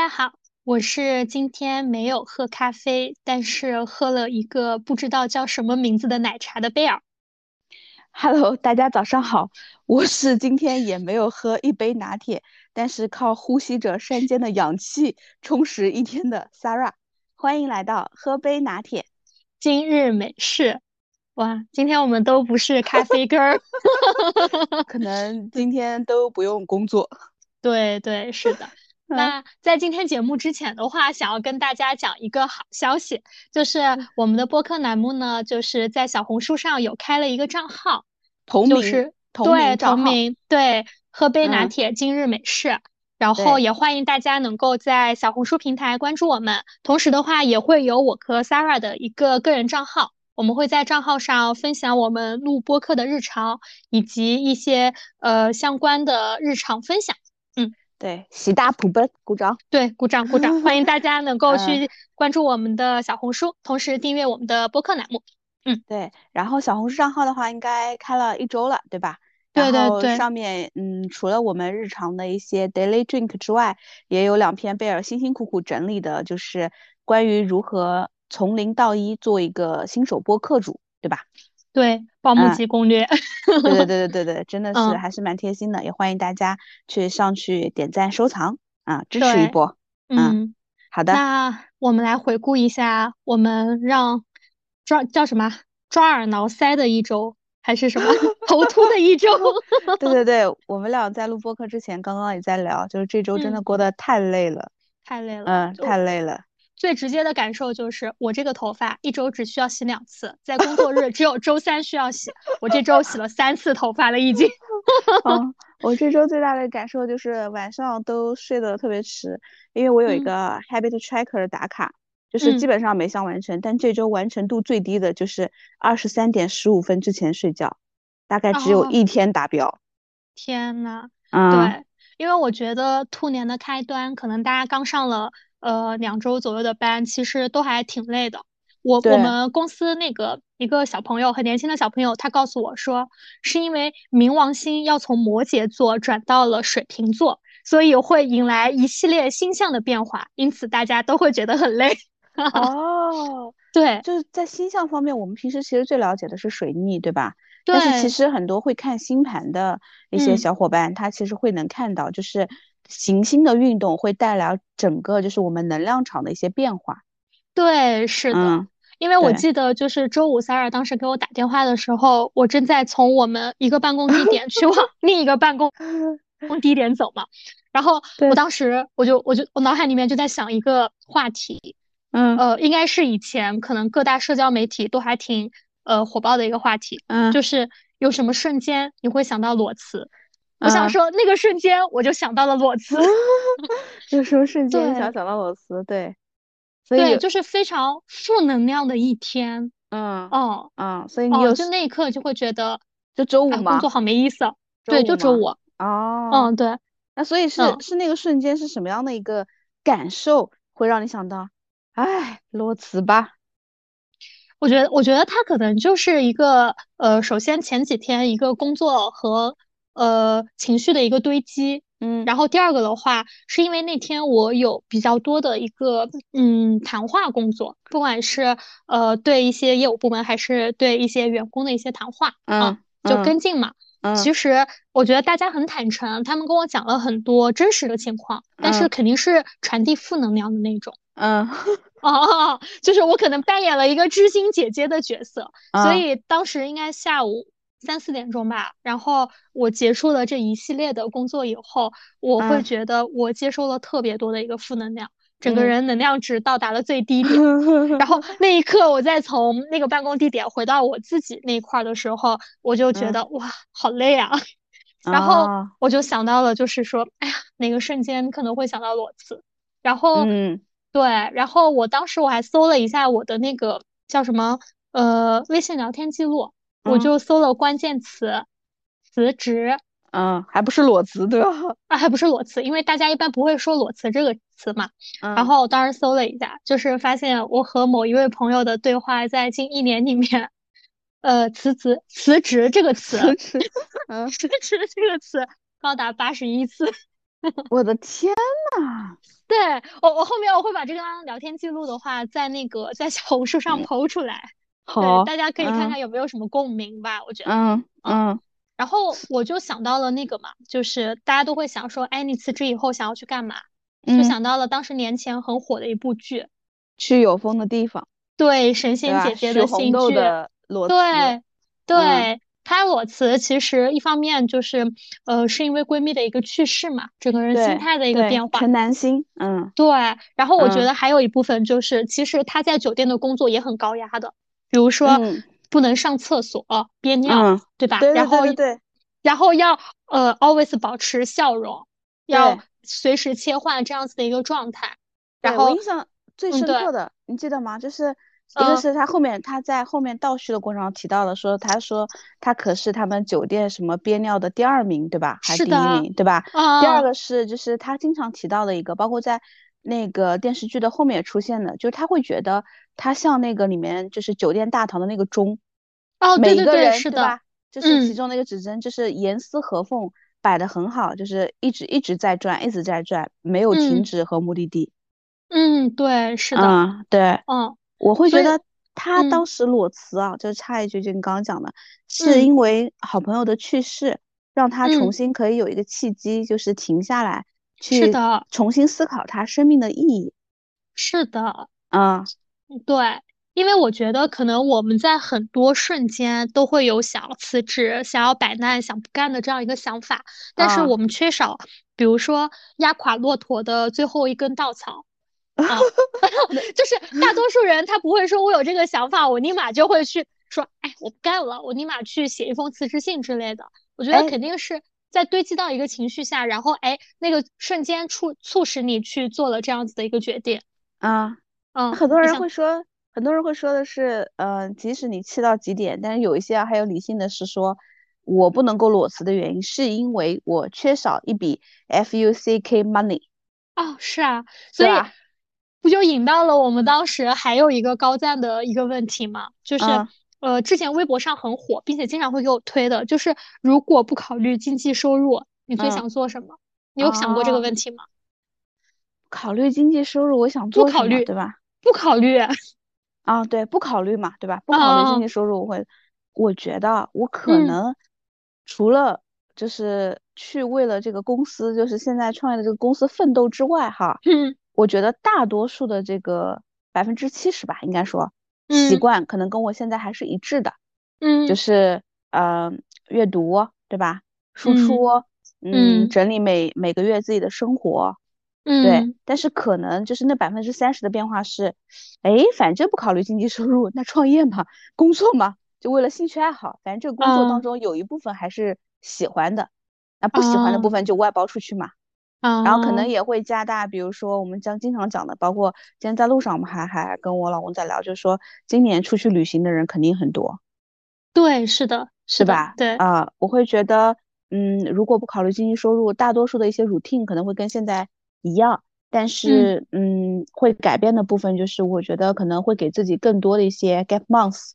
家好，我是今天没有喝咖啡，但是喝了一个不知道叫什么名字的奶茶的贝尔。Hello，大家早上好，我是今天也没有喝一杯拿铁，但是靠呼吸着山间的氧气充实一天的 Sarah。欢迎来到喝杯拿铁，今日美式。哇，今天我们都不是咖啡根儿，可能今天都不用工作。对对，是的。那在今天节目之前的话，想要跟大家讲一个好消息，就是我们的播客栏目呢，就是在小红书上有开了一个账号，同名，对同名，对，喝杯拿铁今日美式，然后也欢迎大家能够在小红书平台关注我们，同时的话也会有我和 Sarah 的一个个人账号，我们会在账号上分享我们录播客的日常，以及一些呃相关的日常分享。对，喜大普奔，鼓掌。对，鼓掌鼓掌，欢迎大家能够去关注我们的小红书，同时订阅我们的播客栏目。嗯，对。然后小红书账号的话，应该开了一周了，对吧？对对对。上面，嗯，除了我们日常的一些 daily drink 之外，也有两篇贝尔辛辛苦苦整理的，就是关于如何从零到一做一个新手播客主，对吧？对，报幕机攻略，对对对 对对对，真的是还是蛮贴心的，也欢迎大家去上去点赞收藏啊，支持一波。嗯，好的。那我们来回顾一下，我们让抓叫什么抓耳挠腮的一周，还是什么 头秃的一周？对对对，我们俩在录播课之前，刚刚也在聊，就是这周真的过得太累了，太累了，嗯，太累了。最直接的感受就是，我这个头发一周只需要洗两次，在工作日只有周三需要洗。我这周洗了三次头发了，已经。嗯，我这周最大的感受就是晚上都睡得特别迟，因为我有一个 habit tracker 打卡，就是基本上每项完成，但这周完成度最低的就是二十三点十五分之前睡觉，大概只有一天达标。天呐，对，因为我觉得兔年的开端，可能大家刚上了。呃，两周左右的班，其实都还挺累的。我我们公司那个一个小朋友，很年轻的小朋友，他告诉我说，是因为冥王星要从摩羯座转到了水瓶座，所以会引来一系列星象的变化，因此大家都会觉得很累。哦，对，就是在星象方面，我们平时其实最了解的是水逆，对吧？对。但是其实很多会看星盘的一些小伙伴，他其实会能看到，就是。行星的运动会带来整个就是我们能量场的一些变化。对，是的，因为我记得就是周五 Sarah 当时给我打电话的时候，我正在从我们一个办公地点去往 另一个 办公地点走嘛。然后我当时我就我就我脑海里面就在想一个话题，嗯呃，应该是以前可能各大社交媒体都还挺呃火爆的一个话题，嗯，就是有什么瞬间你会想到裸辞？我想说，那个瞬间我就想到了裸辞。有时候瞬间想想到裸辞，对，所以对，就是非常负能量的一天。嗯，哦，嗯，所以你有就那一刻就会觉得，就周五嘛，工作好没意思。对，就周五。哦，嗯，对。那所以是是那个瞬间是什么样的一个感受，会让你想到，哎，裸辞吧？我觉得，我觉得他可能就是一个，呃，首先前几天一个工作和。呃，情绪的一个堆积，嗯，然后第二个的话，是因为那天我有比较多的一个嗯谈话工作，不管是呃对一些业务部门，还是对一些员工的一些谈话，嗯，就跟进嘛。嗯，其实我觉得大家很坦诚，他们跟我讲了很多真实的情况，但是肯定是传递负能量的那种。嗯，哦，就是我可能扮演了一个知心姐姐的角色，所以当时应该下午。三四点钟吧，然后我结束了这一系列的工作以后，我会觉得我接收了特别多的一个负能量，整个人能量值到达了最低点。然后那一刻，我再从那个办公地点回到我自己那块儿的时候，我就觉得哇，好累啊。然后我就想到了，就是说，哎呀，哪个瞬间可能会想到裸辞？然后，嗯，对，然后我当时我还搜了一下我的那个叫什么，呃，微信聊天记录。我就搜了关键词，辞职，嗯，还不是裸辞对吧？啊，还不是裸辞，因为大家一般不会说裸辞这个词嘛。然后我当时搜了一下，就是发现我和某一位朋友的对话在近一年里面，呃，辞职辞职这个词，辞职，嗯，辞职这个词高达八十一次。我的天呐！对我，我后面我会把这个聊天记录的话，在那个在小红书上剖出来，好，大家可以看看有没有什么共鸣吧。我觉得，嗯嗯。然后我就想到了那个嘛，就是大家都会想说，哎，你辞职以后想要去干嘛？就想到了当时年前很火的一部剧，去有风的地方。对，神仙姐姐的新剧。对对。她裸辞其实一方面就是，呃，是因为闺蜜的一个去世嘛，整个人心态的一个变化。陈南星，嗯，对。然后我觉得还有一部分就是，其实她在酒店的工作也很高压的，比如说不能上厕所憋尿，对吧？然后对，然后要呃 always 保持笑容，要随时切换这样子的一个状态。然后我印象最深刻的，你记得吗？就是。一个是他后面他在后面倒叙的过程中提到了，说他说他可是他们酒店什么憋尿的第二名，对吧？还是第一名，对吧？第二个是就是他经常提到的一个，包括在那个电视剧的后面出现的，就是他会觉得他像那个里面就是酒店大堂的那个钟，哦，每个人是吧？就是其中那个指针就是严丝合缝摆的很好，就是一直一直在转，一直在转，没有停止和目的地。嗯，对，是的，嗯，对，嗯。我会觉得他当时裸辞啊，就是插一句，就你刚刚讲的，是因为好朋友的去世，让他重新可以有一个契机，就是停下来，去重新思考他生命的意义。是的，啊，对，因为我觉得可能我们在很多瞬间都会有想要辞职、想要摆烂、想不干的这样一个想法，但是我们缺少，比如说压垮骆驼的最后一根稻草。啊，就是大多数人他不会说，我有这个想法，我立马就会去说，哎，我不干了，我立马去写一封辞职信之类的。我觉得肯定是在堆积到一个情绪下，然后哎，那个瞬间促促使你去做了这样子的一个决定。啊，嗯，很多人会说，很多人会说的是，嗯，即使你气到极点，但是有一些还有理性的是说，我不能够裸辞的原因是因为我缺少一笔 F U C K money。哦，是啊，所以。不就引到了我们当时还有一个高赞的一个问题吗？就是呃，之前微博上很火，并且经常会给我推的，就是如果不考虑经济收入，你最想做什么？你有想过这个问题吗？考虑经济收入，我想做不考虑对吧？不考虑啊，对，不考虑嘛，对吧？不考虑经济收入，我会，我觉得我可能除了就是去为了这个公司，就是现在创业的这个公司奋斗之外，哈。嗯我觉得大多数的这个百分之七十吧，应该说习惯可能跟我现在还是一致的，嗯，就是呃阅读对吧，输出，嗯，整理每每个月自己的生活，嗯，对，但是可能就是那百分之三十的变化是，哎，反正不考虑经济收入，那创业嘛，工作嘛，就为了兴趣爱好，反正这个工作当中有一部分还是喜欢的，那不喜欢的部分就外包出去嘛。然后可能也会加大，比如说我们将经常讲的，包括今天在路上，我们还还跟我老公在聊，就是说今年出去旅行的人肯定很多。对，是的，是吧？对啊，我会觉得，嗯，如果不考虑经济收入，大多数的一些 routine 可能会跟现在一样，但是嗯，会改变的部分就是，我觉得可能会给自己更多的一些 gap months，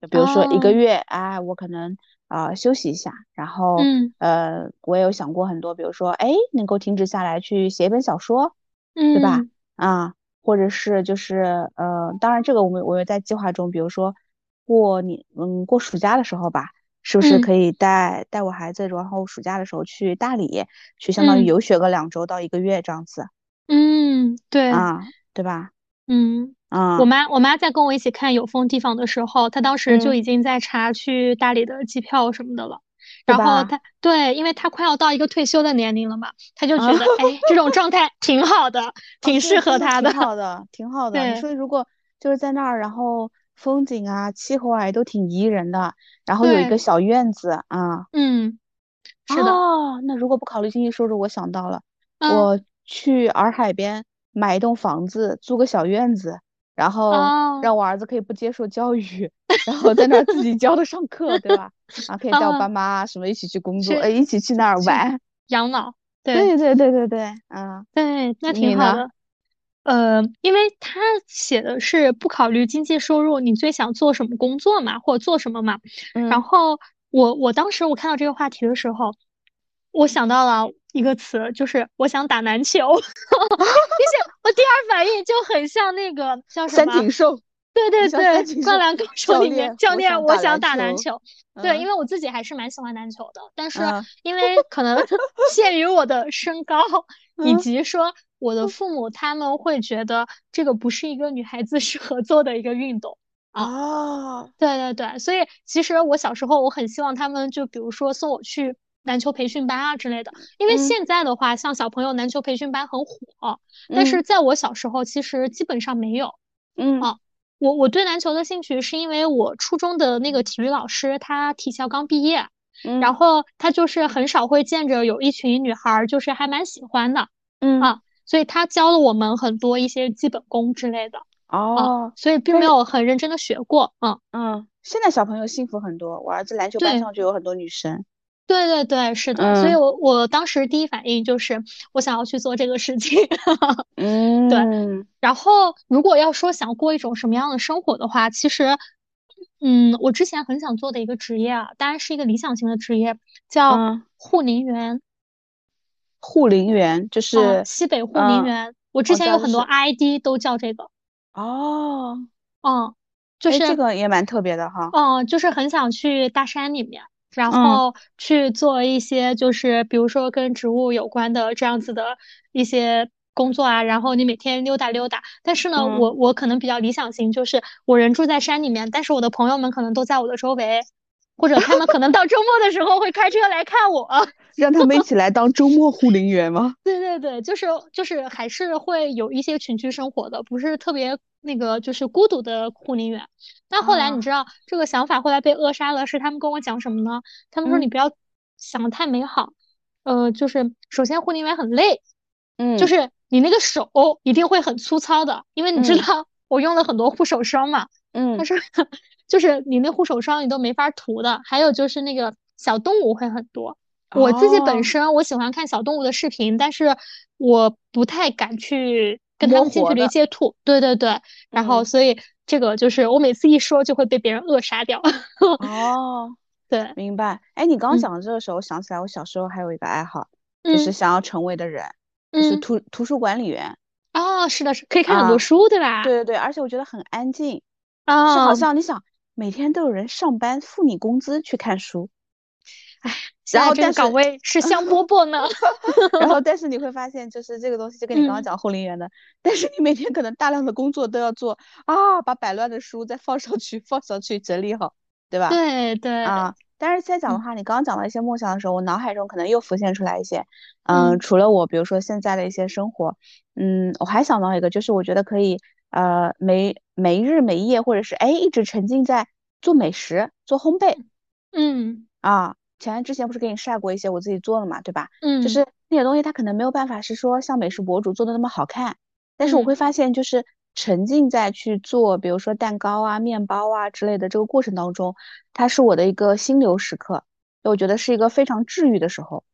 就比如说一个月，哎，我可能。啊，休息一下，然后，呃，我也有想过很多，比如说，哎，能够停止下来去写一本小说，对吧？啊，或者是就是，呃，当然这个我们我也在计划中，比如说过年，嗯，过暑假的时候吧，是不是可以带带我孩子，然后暑假的时候去大理，去相当于游学个两周到一个月这样子？嗯，对，啊，对吧？嗯。啊，我妈我妈在跟我一起看有风地方的时候，她当时就已经在查去大理的机票什么的了。然后她对，因为她快要到一个退休的年龄了嘛，她就觉得哎，这种状态 挺好的，挺适合她的。挺好的，挺好的。你说如果就是在那儿，然后风景啊、气候啊都挺宜人的，然后有一个小院子啊，嗯，是的。哦，那如果不考虑经济收入，我想到了，我去洱海边买一栋房子，租个小院子。然后让我儿子可以不接受教育，然后在那儿自己教他上课，对吧？然后可以带我爸妈什么一起去工作，呃，一起去那儿玩养老。对对对对对，嗯，对，那挺好的。呃，因为他写的是不考虑经济收入，你最想做什么工作嘛，或者做什么嘛？然后我我当时我看到这个话题的时候，我想到了。一个词，就是我想打篮球，并且我第二反应就很像那个叫什么三井寿，对对对，灌篮高手里面教练，我想打篮球。对，因为我自己还是蛮喜欢篮球的，但是因为可能 限于我的身高，以及说我的父母他们会觉得这个不是一个女孩子适合做的一个运动。啊。对对对，所以其实我小时候我很希望他们就比如说送我去篮球培训班啊之类的，因为现在的话像小朋友篮球培训班很火，但是在我小时候其实基本上没有。嗯。啊。我我对篮球的兴趣是因为我初中的那个体育老师，他体校刚毕业，然后他就是很少会见着有一群女孩，就是还蛮喜欢的，嗯。啊，所以他教了我们很多一些基本功之类的，哦，所以并没有很认真的学过，嗯。嗯，现在小朋友幸福很多，我儿子篮球班上就有很多女生。对对对，是的，所以我我当时第一反应就是我想要去做这个事情，嗯，对。然后如果要说想过一种什么样的生活的话，其实，嗯，我之前很想做的一个职业啊，当然是一个理想型的职业，叫护林员。护林员就是西北护林员，我之前有很多 ID 都叫这个。哦，嗯，就是这个也蛮特别的哈。嗯，就是很想去大山里面。然后去做一些，就是比如说跟植物有关的这样子的一些工作啊。然后你每天溜达溜达。但是呢，我我可能比较理想型，就是我人住在山里面，但是我的朋友们可能都在我的周围。或者他们可能到周末的时候会开车来看我，让他们一起来当周末护林员吗？对对对，就是就是还是会有一些群居生活的，不是特别那个就是孤独的护林员。但后来你知道这个想法后来被扼杀了，是他们跟我讲什么呢？他们说你不要想的太美好，呃，就是首先护林员很累，嗯，就是你那个手一定会很粗糙的，因为你知道我用了很多护手霜嘛，嗯，他说。就是你那护手霜你都没法涂的，还有就是那个小动物会很多。我自己本身我喜欢看小动物的视频，但是我不太敢去跟他们近距离接触。对对对，然后所以这个就是我每次一说就会被别人扼杀掉。哦，对，明白。哎，你刚刚讲的这个时候，想起来我小时候还有一个爱好，就是想要成为的人，就是图图书管理员。哦，是的，是可以看很多书，对吧？对对对，而且我觉得很安静，啊，是好像你想。每天都有人上班付你工资去看书，哎，然后这个岗位是香饽饽呢。然后，但是你会发现，就是这个东西，就跟你刚刚讲护林员的，但是你每天可能大量的工作都要做啊，把摆乱的书再放上去，放上去整理好，对吧？对对啊。但是现在讲的话，你刚刚讲到一些梦想的时候，我脑海中可能又浮现出来一些，嗯，除了我，比如说现在的一些生活，嗯，我还想到一个，就是我觉得可以。呃，没没日没夜，或者是哎，一直沉浸在做美食、做烘焙，嗯啊，前之前不是给你晒过一些我自己做的嘛，对吧？嗯，就是那些东西，它可能没有办法是说像美食博主做的那么好看，但是我会发现，就是沉浸在去做，比如说蛋糕啊、面包啊之类的这个过程当中，它是我的一个心流时刻，我觉得是一个非常治愈的时候。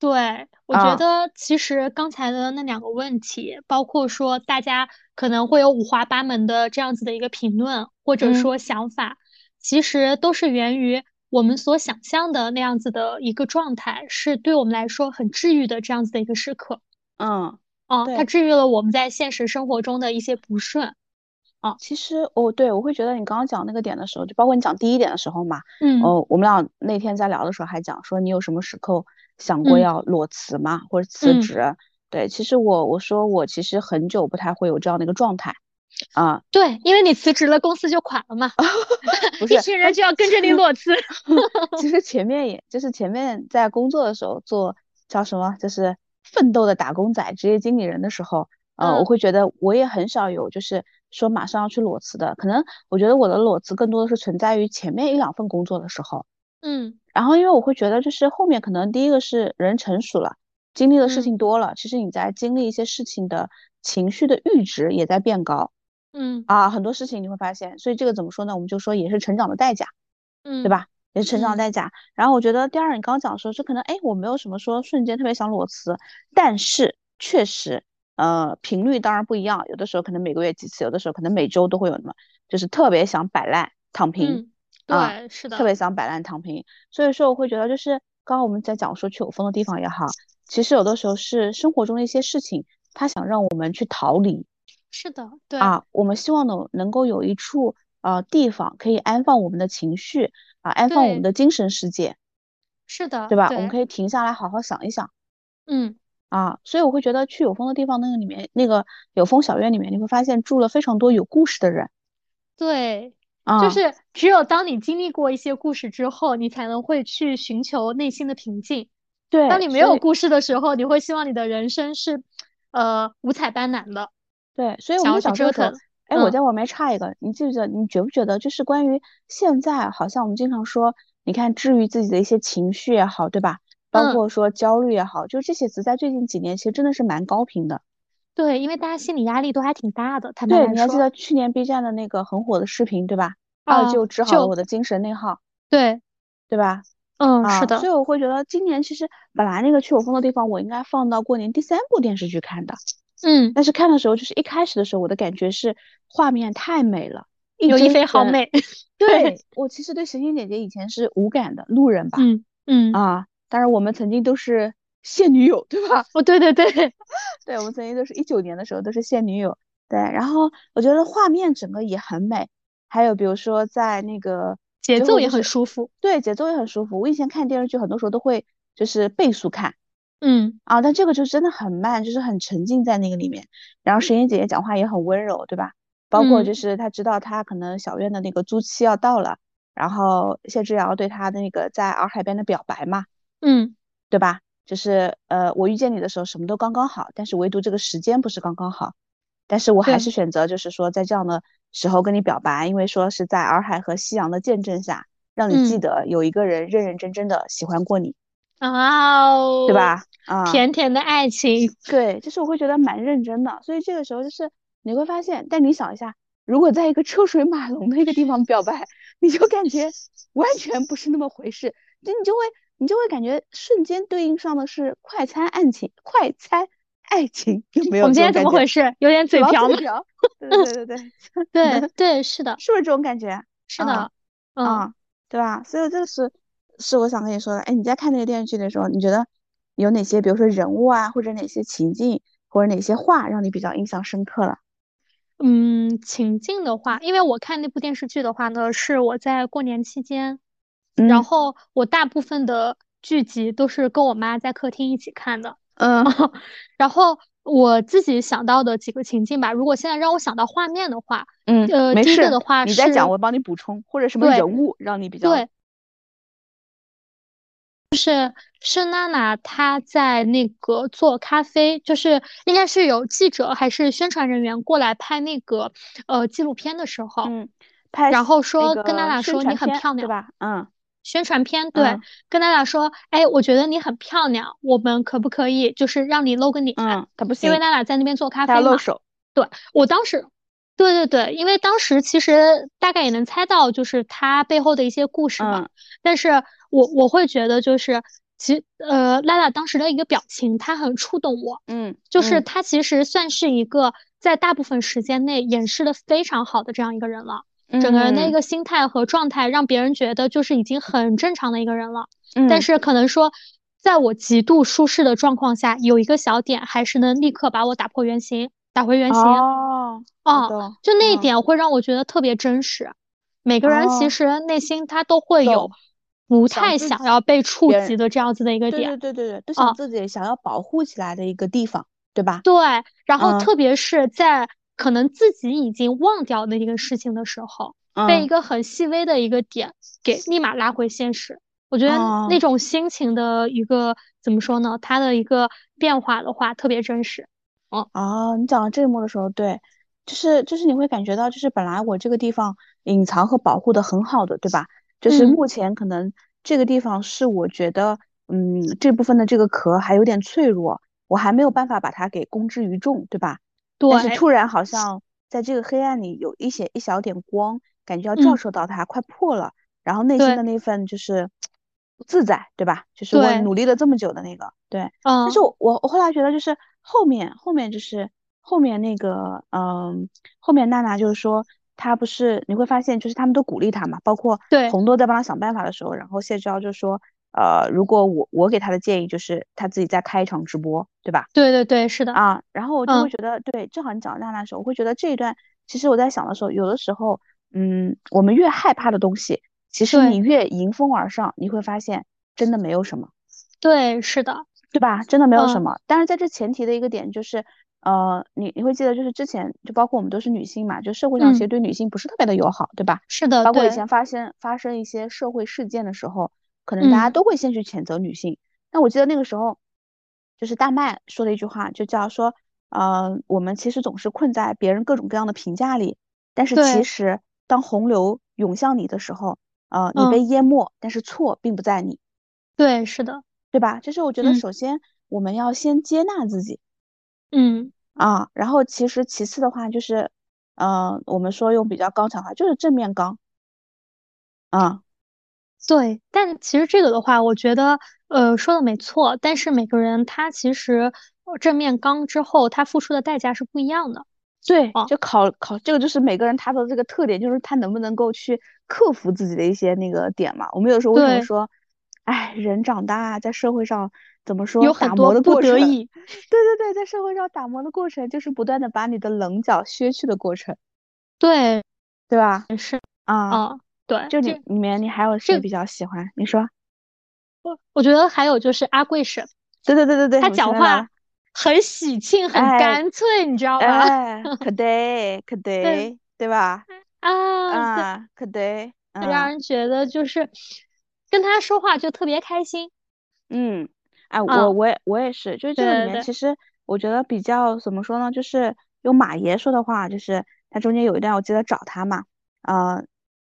对，我觉得其实刚才的那两个问题，包括说大家可能会有五花八门的这样子的一个评论，或者说想法，其实都是源于我们所想象的那样子的一个状态，是对我们来说很治愈的这样子的一个时刻。嗯，哦，它治愈了我们在现实生活中的一些不顺。哦，其实哦，对我会觉得你刚刚讲那个点的时候，就包括你讲第一点的时候嘛，嗯，哦，我们俩那天在聊的时候还讲说你有什么时刻。想过要裸辞吗？或者辞职？对，其实我我说我其实很久不太会有这样的一个状态啊。对，因为你辞职了，公司就垮了嘛，不是一群人就要跟着你 裸辞。其实前面也就是前面在工作的时候做叫什么，就是奋斗的打工仔、职业经理人的时候，呃，我会觉得我也很少有就是说马上要去裸辞的。可能我觉得我的裸辞更多的是存在于前面一两份工作的时候。嗯。然后，因为我会觉得，就是后面可能第一个是人成熟了，经历的事情多了，其实你在经历一些事情的情绪的阈值也在变高，嗯啊，很多事情你会发现，所以这个怎么说呢？我们就说也是成长的代价，嗯，对吧？也是成长的代价。然后我觉得第二，你刚刚讲说，就可能哎，我没有什么说瞬间特别想裸辞，但是确实，呃，频率当然不一样，有的时候可能每个月几次，有的时候可能每周都会有那么，就是特别想摆烂躺平。对，是的，特别想摆烂躺平，所以说我会觉得就是刚刚我们在讲说去有风的地方也好，其实有的时候是生活中的一些事情，他想让我们去逃离。是的，对啊，我们希望呢能够有一处呃地方可以安放我们的情绪啊，安放我们的精神世界。是的，对吧？我们可以停下来好好想一想。嗯。啊，所以我会觉得去有风的地方，那个里面那个有风小院里面，你会发现住了非常多有故事的人。对，就是只有当你经历过一些故事之后，你才能会去寻求内心的平静。对，当你没有故事的时候，你会希望你的人生是呃五彩斑斓的。对，所以我们想折腾。哎，我在外面插一个，你记不记得？你觉不觉得就是关于现在，好像我们经常说，你看治愈自己的一些情绪也好，对吧？包括说焦虑也好，就这些词在最近几年其实真的是蛮高频的。对，因为大家心理压力都还挺大的。对，你还记得去年 B 站的那个很火的视频，对吧？二舅治好了我的精神内耗。对，对吧？嗯，是的。所以我会觉得今年其实本来那个去有风的地方，我应该放到过年第三部电视剧看的。嗯。但是看的时候，就是一开始的时候，我的感觉是画面太美了，刘亦菲好美。对我其实对神仙姐姐以前是无感的路人吧。嗯嗯啊。当然，我们曾经都是现女友，对吧？哦，对对对，对，我们曾经都是一九年的时候都是现女友。对，然后我觉得画面整个也很美，还有比如说在那个节奏也很舒服，对，节奏也很舒服。我以前看电视剧很多时候都会就是倍速看，嗯啊，但这个就真的很慢，就是很沉浸在那个里面。然后神仙姐姐讲话也很温柔，对吧？包括就是她知道她可能小院的那个租期要到了，然后谢之遥对她的那个在洱海边的表白嘛。嗯，对吧？就是呃，我遇见你的时候什么都刚刚好，但是唯独这个时间不是刚刚好。但是我还是选择，就是说在这样的时候跟你表白，因为说是在洱海和夕阳的见证下，让你记得有一个人认认真真的喜欢过你。哦，对吧？啊，甜甜的爱情。对，就是我会觉得蛮认真的。所以这个时候就是你会发现，但你想一下，如果在一个车水马龙的一个地方表白，你就感觉完全不是那么回事，就你就会。你就会感觉瞬间对应上的是快餐爱情，快餐爱情有没有？我们今天怎么回事？有点嘴瓢吗？对对对对对 对，是的，是不是这种感觉？是的，嗯，对吧？所以这个是是我想跟你说的。哎，你在看那个电视剧的时候，你觉得有哪些，比如说人物啊，或者哪些情境，或者哪些话让你比较印象深刻了？嗯，情境的话，因为我看那部电视剧的话呢，是我在过年期间。然后我大部分的剧集都是跟我妈在客厅一起看的，嗯，然后我自己想到的几个情境吧，如果现在让我想到画面的话，嗯，呃，第一个的话，你在讲，我帮你补充，或者什么人物让你比较，对，就是是娜娜她在那个做咖啡，就是应该是有记者还是宣传人员过来拍那个呃纪录片的时候，嗯，拍，然后说跟娜娜说你很漂亮，对吧？嗯。宣传片对，跟娜娜说，哎，我觉得你很漂亮，我们可不可以就是让你露个脸？嗯，他不行，因为娜娜在那边做咖啡嘛。露手。对，我当时，对对对，因为当时其实大概也能猜到，就是他背后的一些故事嘛。嗯。但是我我会觉得，就是其呃，拉拉当时的一个表情，他很触动我。嗯。就是他其实算是一个在大部分时间内掩饰的非常好的这样一个人了。整个人的一个心态和状态，让别人觉得就是已经很正常的一个人了。嗯，但是可能说，在我极度舒适的状况下，有一个小点还是能立刻把我打破原形，打回原形。哦，哦，就那一点会让我觉得特别真实。每个人其实内心他都会有不太想要被触及的这样子的一个点。对对对对，都想自己想要保护起来的一个地方，对吧？对，然后特别是在。可能自己已经忘掉那一个事情的时候，被一个很细微的一个点给立马拉回现实。我觉得那种心情的一个怎么说呢？它的一个变化的话，特别真实。哦哦，你讲到这一幕的时候，对，就是就是你会感觉到，就是本来我这个地方隐藏和保护的很好的，对吧？就是目前可能这个地方是我觉得，嗯，这部分的这个壳还有点脆弱，我还没有办法把它给公之于众，对吧？对但是突然好像在这个黑暗里有一些一小点光，感觉要照射到它，快破了。然后内心的那份就是不自在，对吧？就是我努力了这么久的那个，对。但是我我后来觉得就是后面后面就是后面那个嗯后面娜娜就是说她不是你会发现就是他们都鼓励她嘛，包括对红多在帮她想办法的时候，然后谢昭就说呃，如果我我给她的建议就是她自己再开一场直播，对吧？对对对，是的啊。然后我就会觉得，对，正好你讲娜娜的时候，我会觉得这一段，其实我在想的时候，有的时候，嗯，我们越害怕的东西，其实你越迎风而上，你会发现真的没有什么。对，是的，对吧？真的没有什么。但是在这前提的一个点就是，呃，你你会记得，就是之前就包括我们都是女性嘛，就社会上其实对女性不是特别的友好，对吧？是的，包括以前发生发生一些社会事件的时候。可能大家都会先去谴责女性，那我记得那个时候，就是大麦说的一句话，就叫说，呃，我们其实总是困在别人各种各样的评价里，但是其实当洪流涌向你的时候，呃，你被淹没，但是错并不在你。对，是的，对吧？就是我觉得首先我们要先接纳自己，嗯啊，然后其实其次的话就是，嗯，我们说用比较刚强话，就是正面刚，啊。对，但其实这个的话，我觉得，呃，说的没错。但是每个人他其实正面刚之后，他付出的代价是不一样的。对，就考考这个就是每个人他的这个特点，就是他能不能够去克服自己的一些那个点嘛。我们有时候为什么说，哎，人长大在社会上怎么说有很多不得已。对对对，在社会上打磨的过程，就是不断的把你的棱角削去的过程。对，对吧？是啊。对，就里里面你还有谁比较喜欢？你说，我我觉得还有就是阿贵婶，对对对对对，他讲话很喜庆，很干脆，你知道吧？哎，可得，可得，对吧？啊啊，可对，让人觉得就是跟他说话就特别开心。嗯，哎，我我也我也是，就是这个里面其实我觉得比较怎么说呢？就是用马爷说的话，就是他中间有一段我记得找他嘛，呃。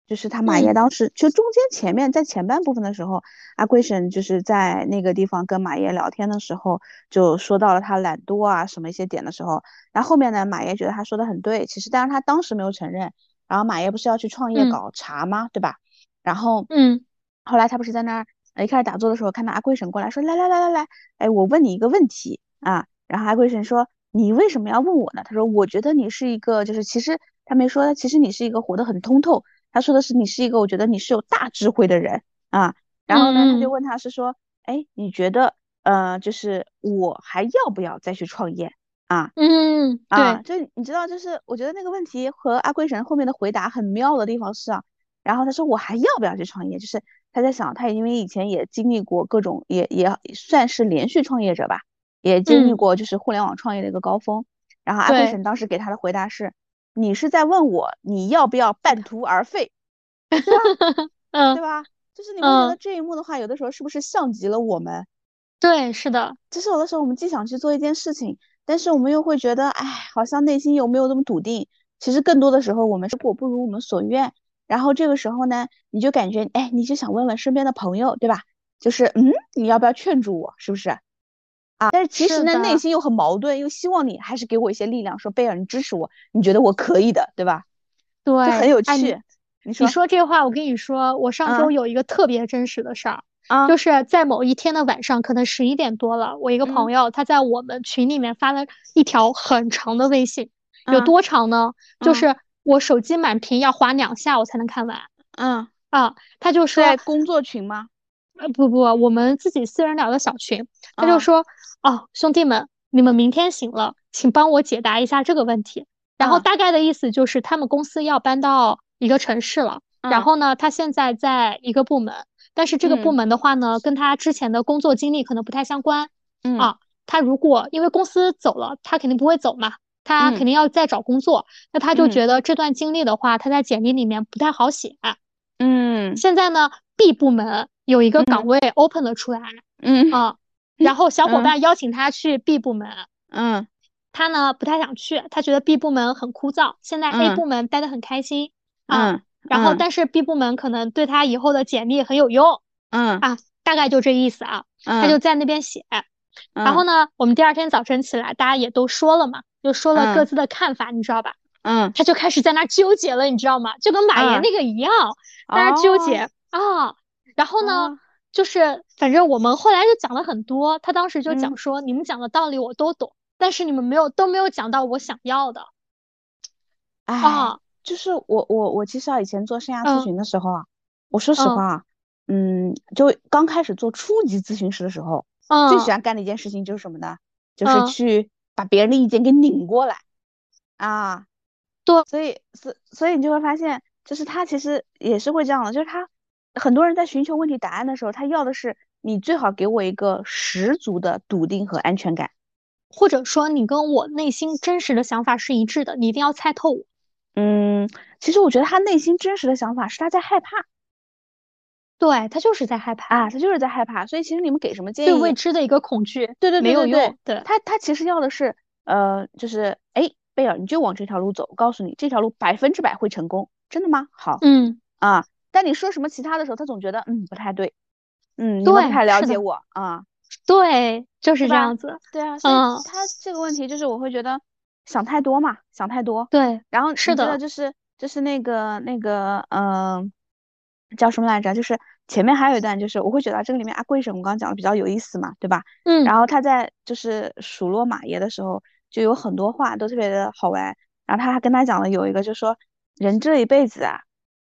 就是他马爷当时就中间前面在前半部分的时候，阿贵婶就是在那个地方跟马爷聊天的时候，就说到了他懒惰啊什么一些点的时候，然后后面呢，马爷觉得他说的很对，其实但是他当时没有承认，然后马爷不是要去创业搞茶吗？对吧？然后嗯，后来他不是在那儿一开始打坐的时候，看到阿贵婶过来说来来来来来，哎，我问你一个问题啊，然后阿贵婶说你为什么要问我呢？他说我觉得你是一个就是其实他没说，其实你是一个活得很通透。他说的是你是一个，我觉得你是有大智慧的人啊。然后呢，他就问他是说，哎，你觉得，呃，就是我还要不要再去创业啊？嗯，对，就你知道，就是我觉得那个问题和阿贵神后面的回答很妙的地方是啊。然后他说我还要不要去创业？就是他在想，他因为以前也经历过各种，也也算是连续创业者吧，也经历过就是互联网创业的一个高峰。然后阿贵神当时给他的回答是。你是在问我你要不要半途而废，对吧？嗯，对吧？就是你们觉得这一幕的话，有的时候是不是像极了我们？对，是的。就是有的时候我们既想去做一件事情，但是我们又会觉得，哎，好像内心有没有那么笃定？其实更多的时候，我们是果不如我们所愿。然后这个时候呢，你就感觉，哎，你就想问问身边的朋友，对吧？就是，嗯，你要不要劝住我？是不是？啊，但是其实呢，内心又很矛盾，又希望你还是给我一些力量，说贝尔，你支持我，你觉得我可以的，对吧？对，很有趣。你说，你说这话，我跟你说，我上周有一个特别真实的事儿，啊就是在某一天的晚上，可能十一点多了，我一个朋友他在我们群里面发了一条很长的微信，有多长呢？就是我手机满屏要划两下我才能看完。嗯啊，他就说工作群吗？呃不不，我们自己私人聊的小群，他就说。哦，兄弟们，你们明天醒了，请帮我解答一下这个问题。然后大概的意思就是，他们公司要搬到一个城市了。然后呢，他现在在一个部门，但是这个部门的话呢，跟他之前的工作经历可能不太相关。嗯啊，他如果因为公司走了，他肯定不会走嘛，他肯定要再找工作。那他就觉得这段经历的话，他在简历里面不太好写。嗯，现在呢，B 部门有一个岗位 open 了出来。嗯。啊。然后小伙伴邀请他去 B 部门，嗯，他呢不太想去，他觉得 B 部门很枯燥，现在 A 部门待的很开心，嗯，然后但是 B 部门可能对他以后的简历很有用，嗯。啊，大概就这意思啊，他就在那边写，然后呢，我们第二天早晨起来，大家也都说了嘛，就说了各自的看法，你知道吧？嗯，他就开始在那纠结了，你知道吗？就跟马岩那个一样，在那纠结啊，然后呢？就是，反正我们后来就讲了很多。他当时就讲说，你们讲的道理我都懂，但是你们没有都没有讲到我想要的。啊，就是我我我其实啊，以前做生涯咨询的时候啊，我说实话啊，嗯，就刚开始做初级咨询师的时候，最喜欢干的一件事情就是什么呢？就是去把别人的意见给拧过来啊。对，所以，所所以你就会发现，就是他其实也是会这样的，就是他很多人在寻求问题答案的时候，他要的是你最好给我一个十足的笃定和安全感，或者说你跟我内心真实的想法是一致的，你一定要猜透我。嗯，其实我觉得他内心真实的想法是他在害怕，对他就是在害怕啊，他就是在害怕。所以其实你们给什么建议？对未知的一个恐惧，对对对，没有用。对，他他其实要的是，呃，就是哎。贝尔，你就往这条路走。我告诉你，这条路百分之百会成功，真的吗？好，嗯啊。但你说什么其他的时候，他总觉得嗯不太对，嗯，你不太了解我啊。对，就是这样子。对啊，所以他这个问题就是我会觉得想太多嘛，想太多。对，然后是的，就是就是那个那个嗯，叫什么来着？就是前面还有一段，就是我会觉得这个里面阿贵婶我刚刚讲的比较有意思嘛，对吧？嗯。然后他在就是数落马爷的时候。就有很多话都特别的好玩，然后他还跟他讲了有一个，就说人这一辈子啊，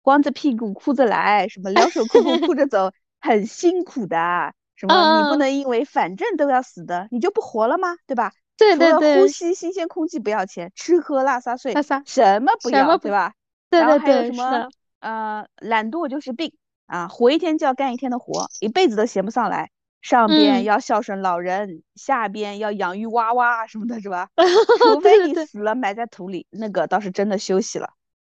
光着屁股哭着来，什么两手空空哭着走，很辛苦的。什么你不能因为反正都要死的，你就不活了吗？对吧？对对对。除了呼吸新鲜空气不要钱，吃喝拉撒睡什么不要，对吧？对对对。还有什么？呃，懒惰就是病啊，活一天就要干一天的活，一辈子都闲不上来。上边要孝顺老人，下边要养育娃娃什么的，是吧？除非你死了埋在土里，那个倒是真的休息了，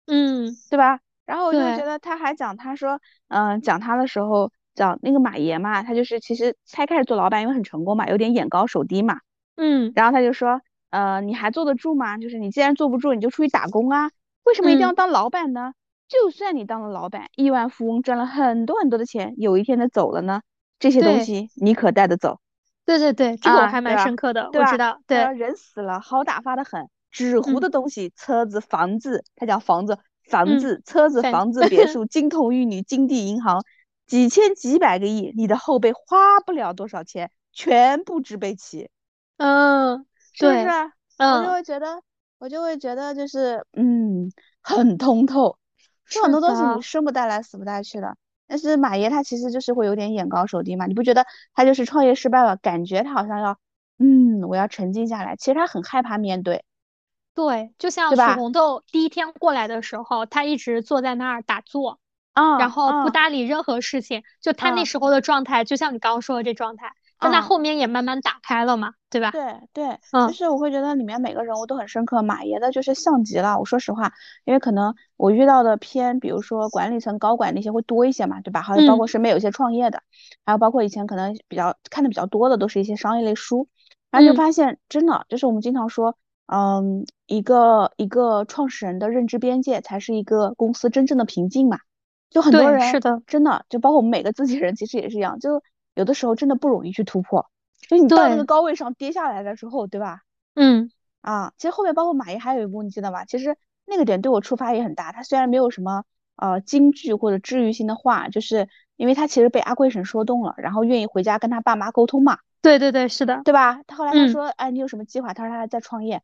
嗯，对吧？然后我就觉得他还讲，他说，嗯，讲他的时候讲那个马爷嘛，他就是其实才开始做老板，因为很成功嘛，有点眼高手低嘛，嗯，然后他就说，呃，你还坐得住吗？就是你既然坐不住，你就出去打工啊，为什么一定要当老板呢？就算你当了老板，亿万富翁赚了很多很多的钱，有一天他走了呢？这些东西你可带得走？对对对，这个我还蛮深刻的。我知道，对，人死了好打发的很，纸糊的东西，车子、房子，他讲房子、房子、车子、房子、别墅，金童玉女、金地银行，几千几百个亿，你的后辈花不了多少钱，全部置备起。嗯，是不是？嗯我就会觉得，我就会觉得，就是嗯，很通透。是很多东西你生不带来，死不带去的。但是马爷他其实就是会有点眼高手低嘛，你不觉得他就是创业失败了，感觉他好像要，嗯，我要沉静下来，其实他很害怕面对。对，就像许红豆第一天过来的时候，他一直坐在那儿打坐，啊，然后不搭理任何事情，就他那时候的状态，就像你刚刚说的这状态。但他后面也慢慢打开了嘛，对吧？对对，嗯，就是我会觉得里面每个人物都很深刻。马爷的就是像极了，我说实话，因为可能我遇到的偏，比如说管理层高管那些会多一些嘛，对吧？还有包括身边有一些创业的，还有包括以前可能比较看的比较多的，都是一些商业类书，然后就发现真的就是我们经常说，嗯，一个一个创始人的认知边界才是一个公司真正的瓶颈嘛，就很多人是的，真的就包括我们每个自己人其实也是一样，就。有的时候真的不容易去突破，所以你到那个高位上跌下来了之后，对吧？嗯啊，其实后面包括马爷还有一部，你记得吗？其实那个点对我触发也很大。他虽然没有什么呃金句或者治愈性的话，就是因为他其实被阿贵婶说动了，然后愿意回家跟他爸妈沟通嘛。对对对，是的，对吧？他后来他说，哎，你有什么计划？他说他还在创业。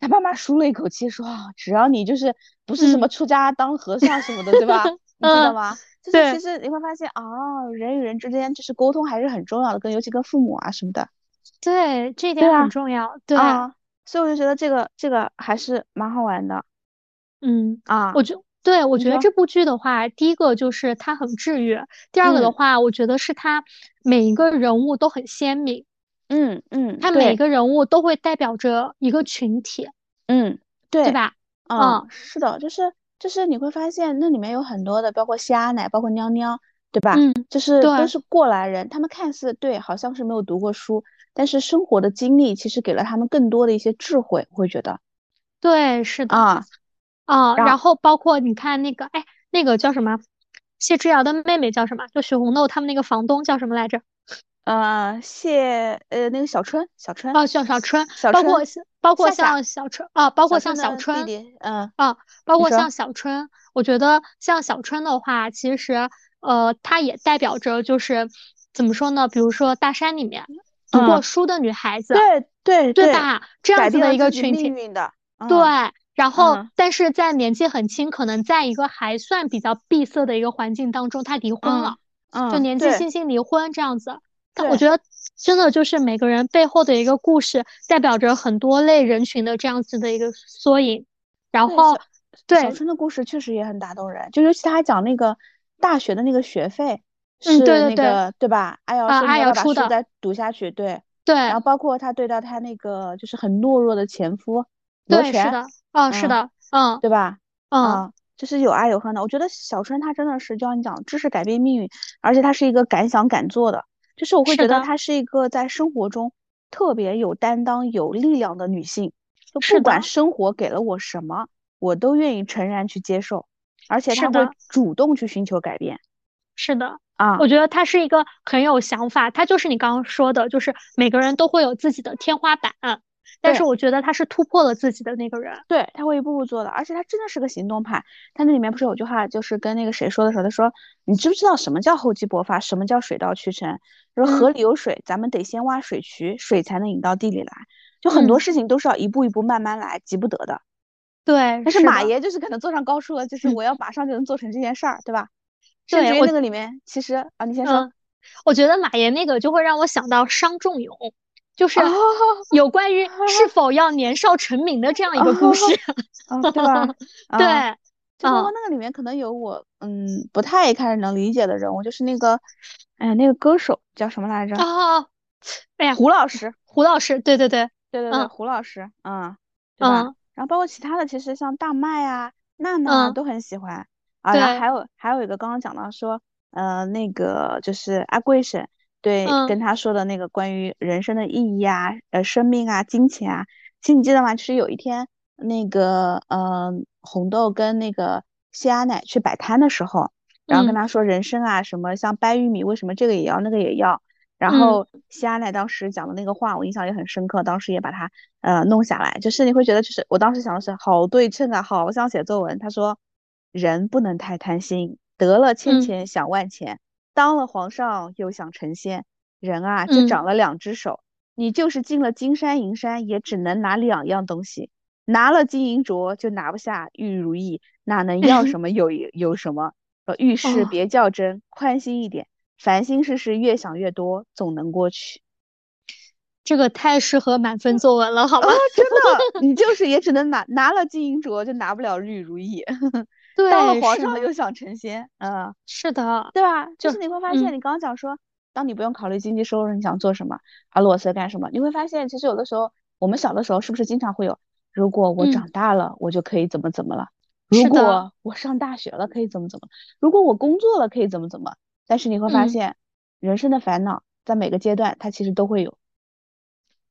他爸妈舒了一口气，说只要你就是不是什么出家当和尚什么的，对吧？你知道吗？就是其实你会发现哦，人与人之间就是沟通还是很重要的，跟尤其跟父母啊什么的。对，这一点很重要。对啊，所以我就觉得这个这个还是蛮好玩的。嗯啊，我觉对我觉得这部剧的话，第一个就是它很治愈，第二个的话，我觉得是它每一个人物都很鲜明。嗯嗯，它每一个人物都会代表着一个群体。嗯，对，对吧？嗯，是的，就是。就是你会发现那里面有很多的，包括谢阿奶，包括娘娘，对吧？嗯，就是都是过来人，他们看似对，好像是没有读过书，但是生活的经历其实给了他们更多的一些智慧，我会觉得。对，是的啊啊，然后包括你看那个，哎，那个叫什么？谢之遥的妹妹叫什么？就许红豆他们那个房东叫什么来着？呃，谢呃那个小春，小春哦，小小春，包括包括像小春啊，包括像小春，嗯啊，包括像小春，我觉得像小春的话，其实呃，它也代表着就是怎么说呢？比如说大山里面读过书的女孩子，对对对吧？这样子的一个群体，对。然后，但是在年纪很轻，可能在一个还算比较闭塞的一个环境当中，她离婚了。就年纪轻轻离婚这样子。我觉得真的就是每个人背后的一个故事，代表着很多类人群的这样子的一个缩影。然后，对小春的故事确实也很打动人，就尤其他还讲那个大学的那个学费是那个对吧？阿瑶阿瑶出的，再读下去，对对。然后包括他对待他那个就是很懦弱的前夫罗权，是的，嗯，是的，嗯，对吧？嗯，就是有爱有恨的。我觉得小春他真的是就像你讲，知识改变命运，而且他是一个敢想敢做的。就是我会觉得她是一个在生活中特别有担当、有力量的女性。就不管生活给了我什么，我都愿意诚然去接受，而且她会主动去寻求改变。是的啊，我觉得她是一个很有想法。她就是你刚刚说的，就是每个人都会有自己的天花板。但是我觉得他是突破了自己的那个人，对他会一步步做的，而且他真的是个行动派。他那里面不是有句话，就是跟那个谁说的时候，他说：“你知不知道什么叫厚积薄发，什么叫水到渠成？说河里有水，咱们得先挖水渠，水才能引到地里来。就很多事情都是要一步一步慢慢来，急不得的。对，但是马爷就是可能坐上高处了，就是我要马上就能做成这件事儿，对吧？对，那个里面其实啊，你先说，我觉得马爷那个就会让我想到商仲永。就是有关于 是否要年少成名的这样一个故事，对吧？对，就包括那个里面可能有我嗯不太一开始能理解的人物，就是那个哎呀那个歌手叫什么来着？哦，哎呀胡老师，胡老师，对对对对对对，胡老师，嗯，对吧？然后包括其他的，其实像大麦啊、娜娜都很喜欢啊。然后还有还有一个刚刚讲到说，呃，那个就是阿贵婶。对，跟他说的那个关于人生的意义啊，呃，生命啊，金钱啊，其实你记得吗？就是有一天，那个，呃，红豆跟那个谢阿奶去摆摊的时候，然后跟他说人生啊，什么像掰玉米，为什么这个也要，那个也要？然后谢阿奶当时讲的那个话，我印象也很深刻，当时也把它呃弄下来，就是你会觉得，就是我当时想的是好对称啊，好想写作文。他说，人不能太贪心，得了千钱想万钱。当了皇上又想成仙，人啊就长了两只手。你就是进了金山银山，也只能拿两样东西，拿了金银镯就拿不下玉如意，哪能要什 么有有什么？呃，遇事别较真，宽心一点，烦心事是越想越多，总能过去。这个太适合满分作文了，好吗？真的，你就是也只能拿拿了金银镯，就拿不了玉如意。对，当了皇上又想成仙，嗯，是的，对吧？就是你会发现，你刚刚讲说，当你不用考虑经济收入，你想做什么，而裸辞干什么？你会发现，其实有的时候，我们小的时候是不是经常会有，如果我长大了，我就可以怎么怎么了？如果我上大学了，可以怎么怎么？如果我工作了，可以怎么怎么？但是你会发现，人生的烦恼在每个阶段它其实都会有。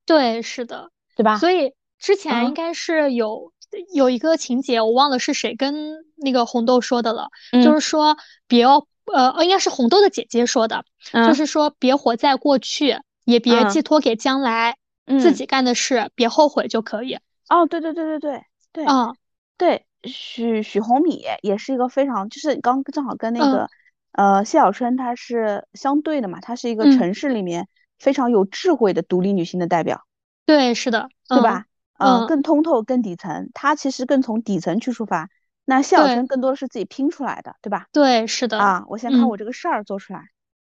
对，是的，对吧？所以之前应该是有。有一个情节，我忘了是谁跟那个红豆说的了，就是说别呃呃，应该是红豆的姐姐说的，就是说别活在过去，也别寄托给将来，自己干的事别后悔就可以。哦，对对对对对对，嗯，对，许许红米也是一个非常，就是刚正好跟那个呃谢小春她是相对的嘛，她是一个城市里面非常有智慧的独立女性的代表。对，是的，对吧？嗯，更通透、更底层，他其实更从底层去出发。那谢小春更多的是自己拼出来的，对吧？对，是的。啊，我先看我这个事儿做出来，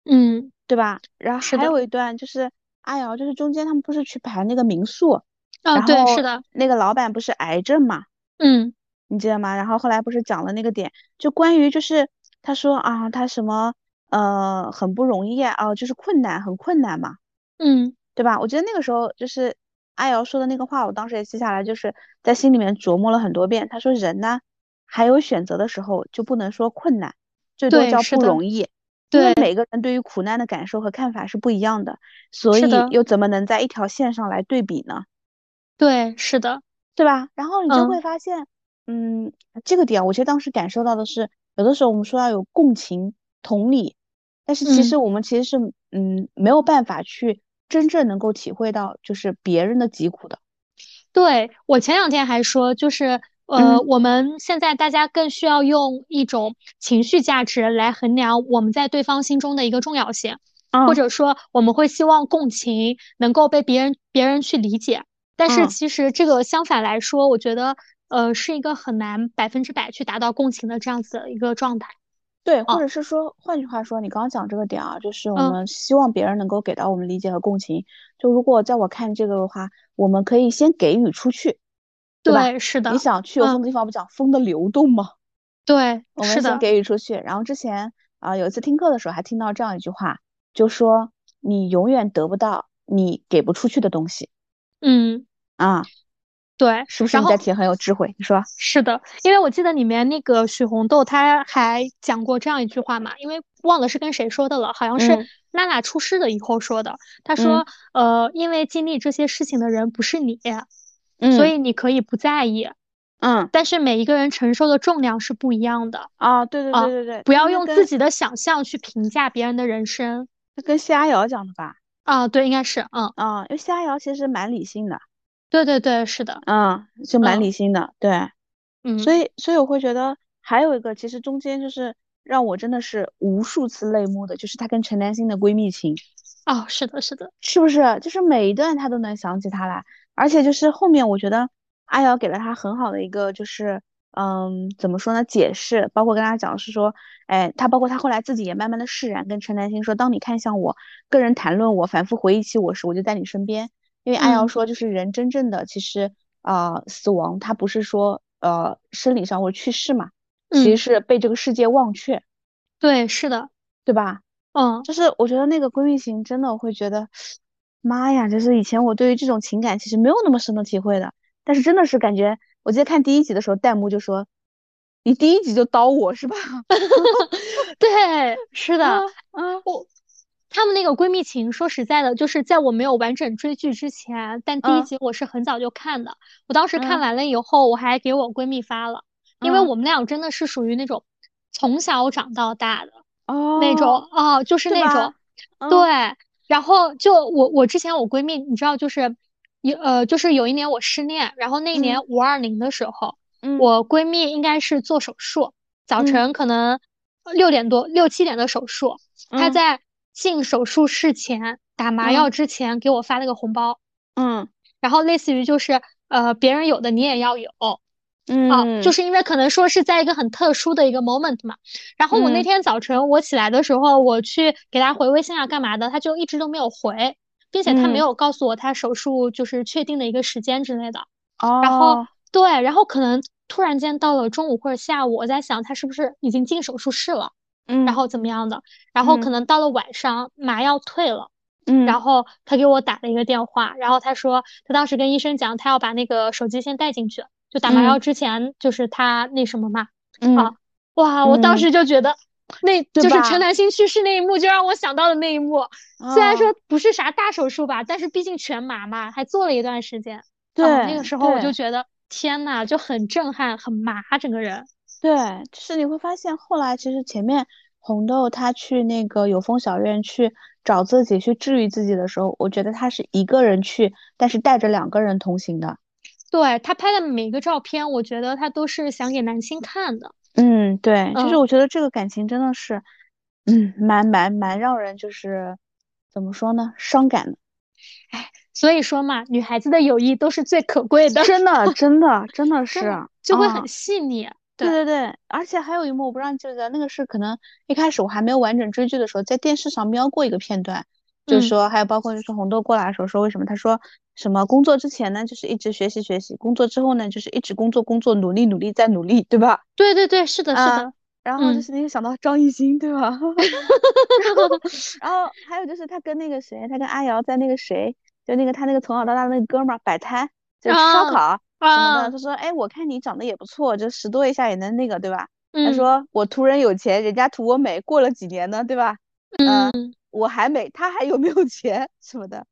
嗯，对吧？然后还有一段就是阿瑶，就是中间他们不是去排那个民宿，啊，对，是的。那个老板不是癌症嘛？嗯，你记得吗？然后后来不是讲了那个点，就关于就是他说啊，他什么呃很不容易啊，就是困难，很困难嘛。嗯，对吧？我觉得那个时候就是。阿瑶说的那个话，我当时也记下来，就是在心里面琢磨了很多遍。他说：“人呢，还有选择的时候，就不能说困难，最多叫不容易。因为每个人对于苦难的感受和看法是不一样的，所以又怎么能在一条线上来对比呢？对，是的，对吧？然后你就会发现，嗯，这个点，我其实当时感受到的是，有的时候我们说要有共情、同理，但是其实我们其实是，嗯，没有办法去。”真正能够体会到就是别人的疾苦的，对我前两天还说，就是呃，我们现在大家更需要用一种情绪价值来衡量我们在对方心中的一个重要性，或者说我们会希望共情能够被别人别人去理解，但是其实这个相反来说，我觉得呃是一个很难百分之百去达到共情的这样子的一个状态。对，或者是说，换句话说，你刚刚讲这个点啊，就是我们希望别人能够给到我们理解和共情。就如果在我看这个的话，我们可以先给予出去，对吧？是的。你想去有风的地方，不讲风的流动吗？对，我们先给予出去。然后之前啊，有一次听课的时候还听到这样一句话，就说你永远得不到你给不出去的东西。嗯啊。对，是不是你在提很有智慧？你说是的，因为我记得里面那个许红豆他还讲过这样一句话嘛，因为忘了是跟谁说的了，好像是娜娜出事了以后说的。他说，呃，因为经历这些事情的人不是你，所以你可以不在意，嗯，但是每一个人承受的重量是不一样的啊。对对对对对，不要用自己的想象去评价别人的人生。跟谢阿瑶讲的吧？啊，对，应该是，嗯啊，因为谢阿瑶其实蛮理性的。对对对，是的，嗯，就蛮理性的，对，嗯，所以所以我会觉得还有一个，其实中间就是让我真的是无数次泪目的，就是她跟陈丹青的闺蜜情，哦，是的，是的，是不是？就是每一段她都能想起她来，而且就是后面我觉得阿瑶给了她很好的一个就是，嗯，怎么说呢？解释，包括跟她讲是说，哎，他包括他后来自己也慢慢的释然，跟陈丹青说，当你看向我，跟人谈论我，反复回忆起我时，我就在你身边。因为阿瑶说，就是人真正的其实啊，死亡它不是说呃生理上会去世嘛，其实是被这个世界忘却。对，是的，对吧？嗯，就是我觉得那个闺蜜情真的会觉得，妈呀，就是以前我对于这种情感其实没有那么深的体会的，但是真的是感觉，我记得看第一集的时候，弹幕就说，你第一集就刀我是吧？对，是的，嗯，我。她们那个闺蜜情，说实在的，就是在我没有完整追剧之前，但第一集我是很早就看的。我当时看完了以后，我还给我闺蜜发了，因为我们俩真的是属于那种从小长到大的那种哦，就是那种？对。然后就我我之前我闺蜜，你知道，就是有呃，就是有一年我失恋，然后那一年五二零的时候，我闺蜜应该是做手术，早晨可能六点多六七点的手术，她在。进手术室前打麻药之前给我发了个红包，嗯，然后类似于就是呃别人有的你也要有，嗯，就是因为可能说是在一个很特殊的一个 moment 嘛。然后我那天早晨我起来的时候，我去给他回微信啊干嘛的，他就一直都没有回，并且他没有告诉我他手术就是确定的一个时间之类的。哦，然后对，然后可能突然间到了中午或者下午，我在想他是不是已经进手术室了。嗯，然后怎么样的？然后可能到了晚上，麻药退了，嗯，然后他给我打了一个电话，然后他说他当时跟医生讲，他要把那个手机先带进去，就打麻药之前，就是他那什么嘛，啊，哇，我当时就觉得，那就是陈南星去世那一幕，就让我想到了那一幕。虽然说不是啥大手术吧，但是毕竟全麻嘛，还做了一段时间。对，那个时候我就觉得天呐，就很震撼，很麻，整个人。对，就是你会发现后来其实前面红豆他去那个有风小院去找自己去治愈自己的时候，我觉得他是一个人去，但是带着两个人同行的。对他拍的每一个照片，我觉得他都是想给男星看的。嗯，对，就是我觉得这个感情真的是，嗯，蛮蛮蛮让人就是怎么说呢，伤感的。哎，所以说嘛，女孩子的友谊都是最可贵的。真的，真的，真的 是，就会很细腻。对对对，而且还有一幕我不知道你记得，那个是可能一开始我还没有完整追剧的时候，在电视上瞄过一个片段，就是说还有包括就是红豆过来的时候说为什么他说什么工作之前呢就是一直学习学习，工作之后呢就是一直工作工作努力努力再努力，对吧？对对对，是的，是的。然后就是那个想到张艺兴，对吧？然后 然后还有就是他跟那个谁，他跟阿瑶在那个谁，就那个他那个从小到大的那个哥们儿摆摊，就是烧烤。什么的，他说，哎，我看你长得也不错，就十多一下也能那个，对吧？他说我图人有钱，人家图我美，过了几年呢，对吧？嗯，我还美，他还有没有钱什么的？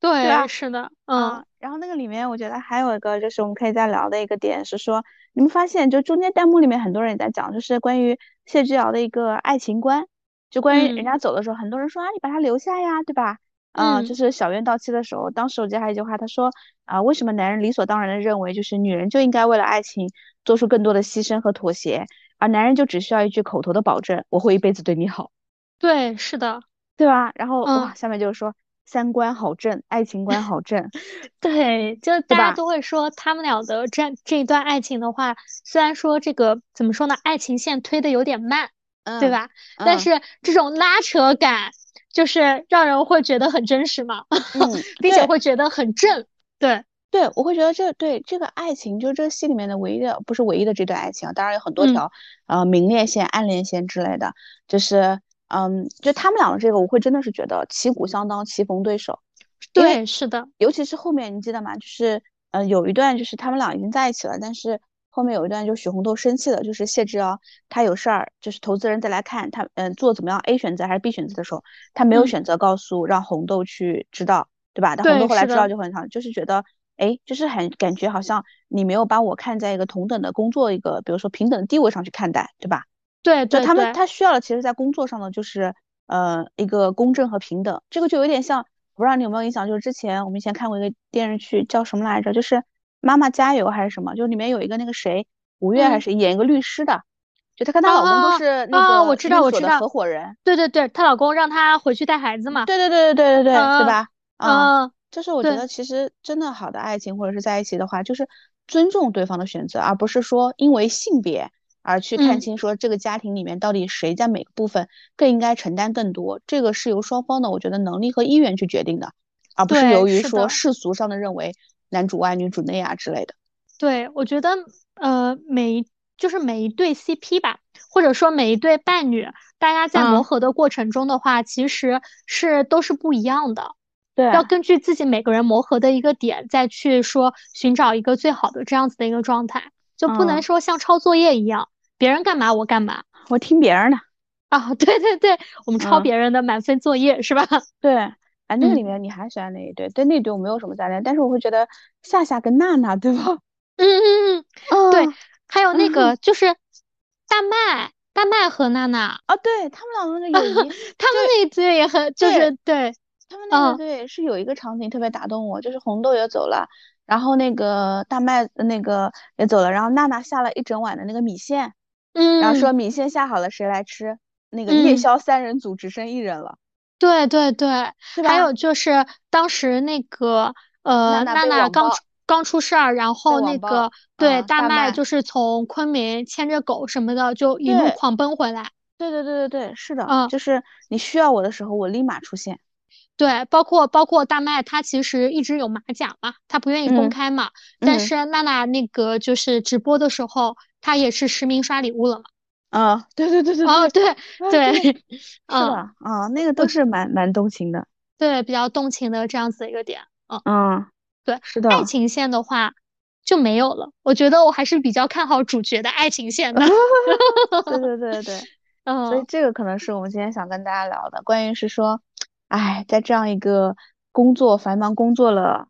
对，是的，嗯。然后那个里面，我觉得还有一个就是我们可以再聊的一个点是说，你们发现就中间弹幕里面很多人也在讲，就是关于谢之遥的一个爱情观，就关于人家走的时候，很多人说啊，你把他留下呀，对吧？嗯，就是小院到期的时候，当时我记得还有一句话，他说啊，为什么男人理所当然的认为就是女人就应该为了爱情做出更多的牺牲和妥协，而男人就只需要一句口头的保证，我会一辈子对你好。对，是的，对吧？然后哇，下面就是说三观好正，爱情观好正。对，就大家都会说他们俩的这这一段爱情的话，虽然说这个怎么说呢，爱情线推的有点慢。对吧？但是这种拉扯感，就是让人会觉得很真实嘛，并且会觉得很正。对对，我会觉得这对这个爱情，就是这个戏里面的唯一的，不是唯一的这段爱情啊，当然有很多条呃明恋线、暗恋线之类的，就是嗯，就他们两个这个，我会真的是觉得旗鼓相当，棋逢对手。对，是的，尤其是后面你记得吗？就是呃有一段就是他们俩已经在一起了，但是。后面有一段，就许红豆生气了，就是谢志尧他有事儿，就是投资人再来看他，嗯，做怎么样 A 选择还是 B 选择的时候，他没有选择告诉让红豆去知道，对吧？但红豆后来知道就很好，就是觉得，哎，就是很感觉好像你没有把我看在一个同等的工作一个，比如说平等地位上去看待，对吧？对，就他们他需要的，其实在工作上的就是呃一个公正和平等，这个就有点像，不知道你有没有印象，就是之前我们以前看过一个电视剧叫什么来着，就是。妈妈加油还是什么？就里面有一个那个谁，吴越还是演一个律师的，就她跟她老公都是那个我知道我知道合伙人。对对对，她老公让她回去带孩子嘛。对对对对对对对，对吧？嗯，就是我觉得其实真的好的爱情或者是在一起的话，就是尊重对方的选择，而不是说因为性别而去看清说这个家庭里面到底谁在每个部分更应该承担更多。这个是由双方的我觉得能力和意愿去决定的，而不是由于说世俗上的认为。男主外女主内啊之类的，对我觉得，呃，每就是每一对 CP 吧，或者说每一对伴侣，大家在磨合的过程中的话，其实是都是不一样的。对，要根据自己每个人磨合的一个点，再去说寻找一个最好的这样子的一个状态，就不能说像抄作业一样，别人干嘛我干嘛，我听别人的。啊，对对对，我们抄别人的满分作业是吧？对。哎，那个里面你还喜欢哪一对？对那对我没有什么杂念，但是我会觉得夏夏跟娜娜，对吧？嗯嗯嗯，对，还有那个就是大麦，大麦和娜娜啊，对他们俩那个友谊，他们 那一对也很，就是对他们那一对是有一个场景特别打动我，就是红豆也走了，然后那个大麦那个也走了，然后娜娜下了一整晚的那个米线，嗯，然后说米线下好了谁来吃？那个夜宵三人组只剩一人了。对对对，还有就是当时那个呃，娜娜刚刚出事儿，然后那个对大麦就是从昆明牵着狗什么的，就一路狂奔回来。对对对对对，是的，嗯，就是你需要我的时候，我立马出现。对，包括包括大麦，他其实一直有马甲嘛，他不愿意公开嘛。但是娜娜那个就是直播的时候，他也是实名刷礼物了嘛。啊，对对对对，哦对对，是的，啊，那个都是蛮蛮动情的，对，比较动情的这样子一个点，嗯嗯，对，是的，爱情线的话就没有了，我觉得我还是比较看好主角的爱情线的，对对对对，嗯，所以这个可能是我们今天想跟大家聊的，关于是说，哎，在这样一个工作繁忙工作了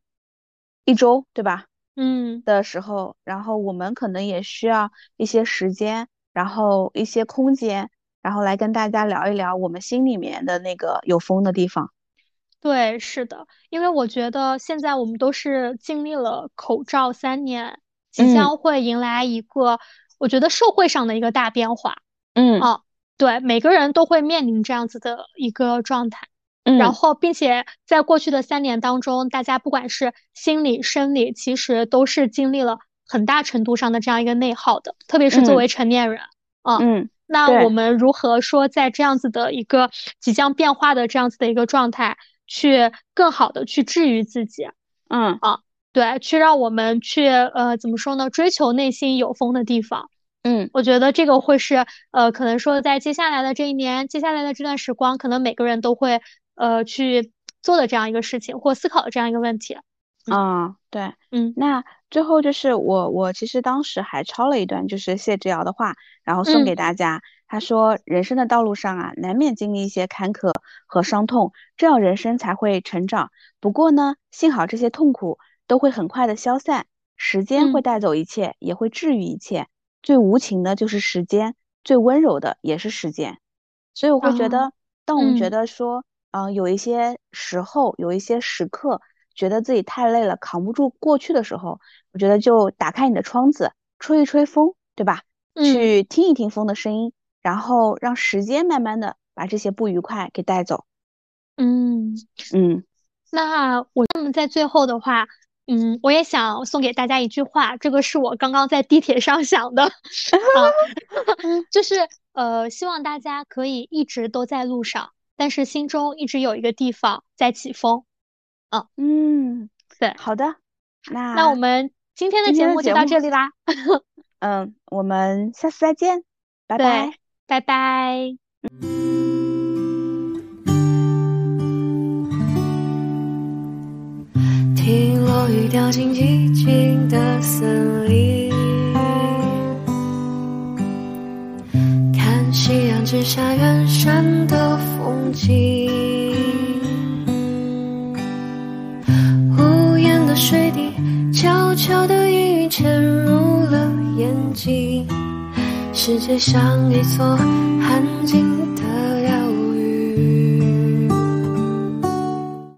一周，对吧？嗯，的时候，然后我们可能也需要一些时间。然后一些空间，然后来跟大家聊一聊我们心里面的那个有风的地方。对，是的，因为我觉得现在我们都是经历了口罩三年，即将会迎来一个我觉得社会上的一个大变化。嗯，啊，对，每个人都会面临这样子的一个状态。嗯，然后并且在过去的三年当中，大家不管是心理、生理，其实都是经历了。很大程度上的这样一个内耗的，特别是作为成年人啊，嗯，那我们如何说在这样子的一个即将变化的这样子的一个状态，去更好的去治愈自己，嗯。啊，对，去让我们去呃怎么说呢，追求内心有风的地方，嗯，我觉得这个会是呃可能说在接下来的这一年，接下来的这段时光，可能每个人都会呃去做的这样一个事情或思考的这样一个问题。啊，对，嗯，那最后就是我，我其实当时还抄了一段，就是谢之遥的话，然后送给大家。他说，人生的道路上啊，难免经历一些坎坷和伤痛，这样人生才会成长。不过呢，幸好这些痛苦都会很快的消散，时间会带走一切，也会治愈一切。最无情的就是时间，最温柔的也是时间。所以我会觉得，当我们觉得说，嗯，有一些时候，有一些时刻。觉得自己太累了，扛不住过去的时候，我觉得就打开你的窗子，吹一吹风，对吧？去听一听风的声音，然后让时间慢慢的把这些不愉快给带走。嗯嗯，那我那么在最后的话，嗯，我也想送给大家一句话，这个是我刚刚在地铁上想的 啊，就是呃，希望大家可以一直都在路上，但是心中一直有一个地方在起风。嗯嗯，对，好的，那那我们今天的节目就到这里啦。嗯，我们下次再见，拜拜，拜拜。听落雨掉进寂静的森林，看夕阳之下远山的风景，世界像一座安静的。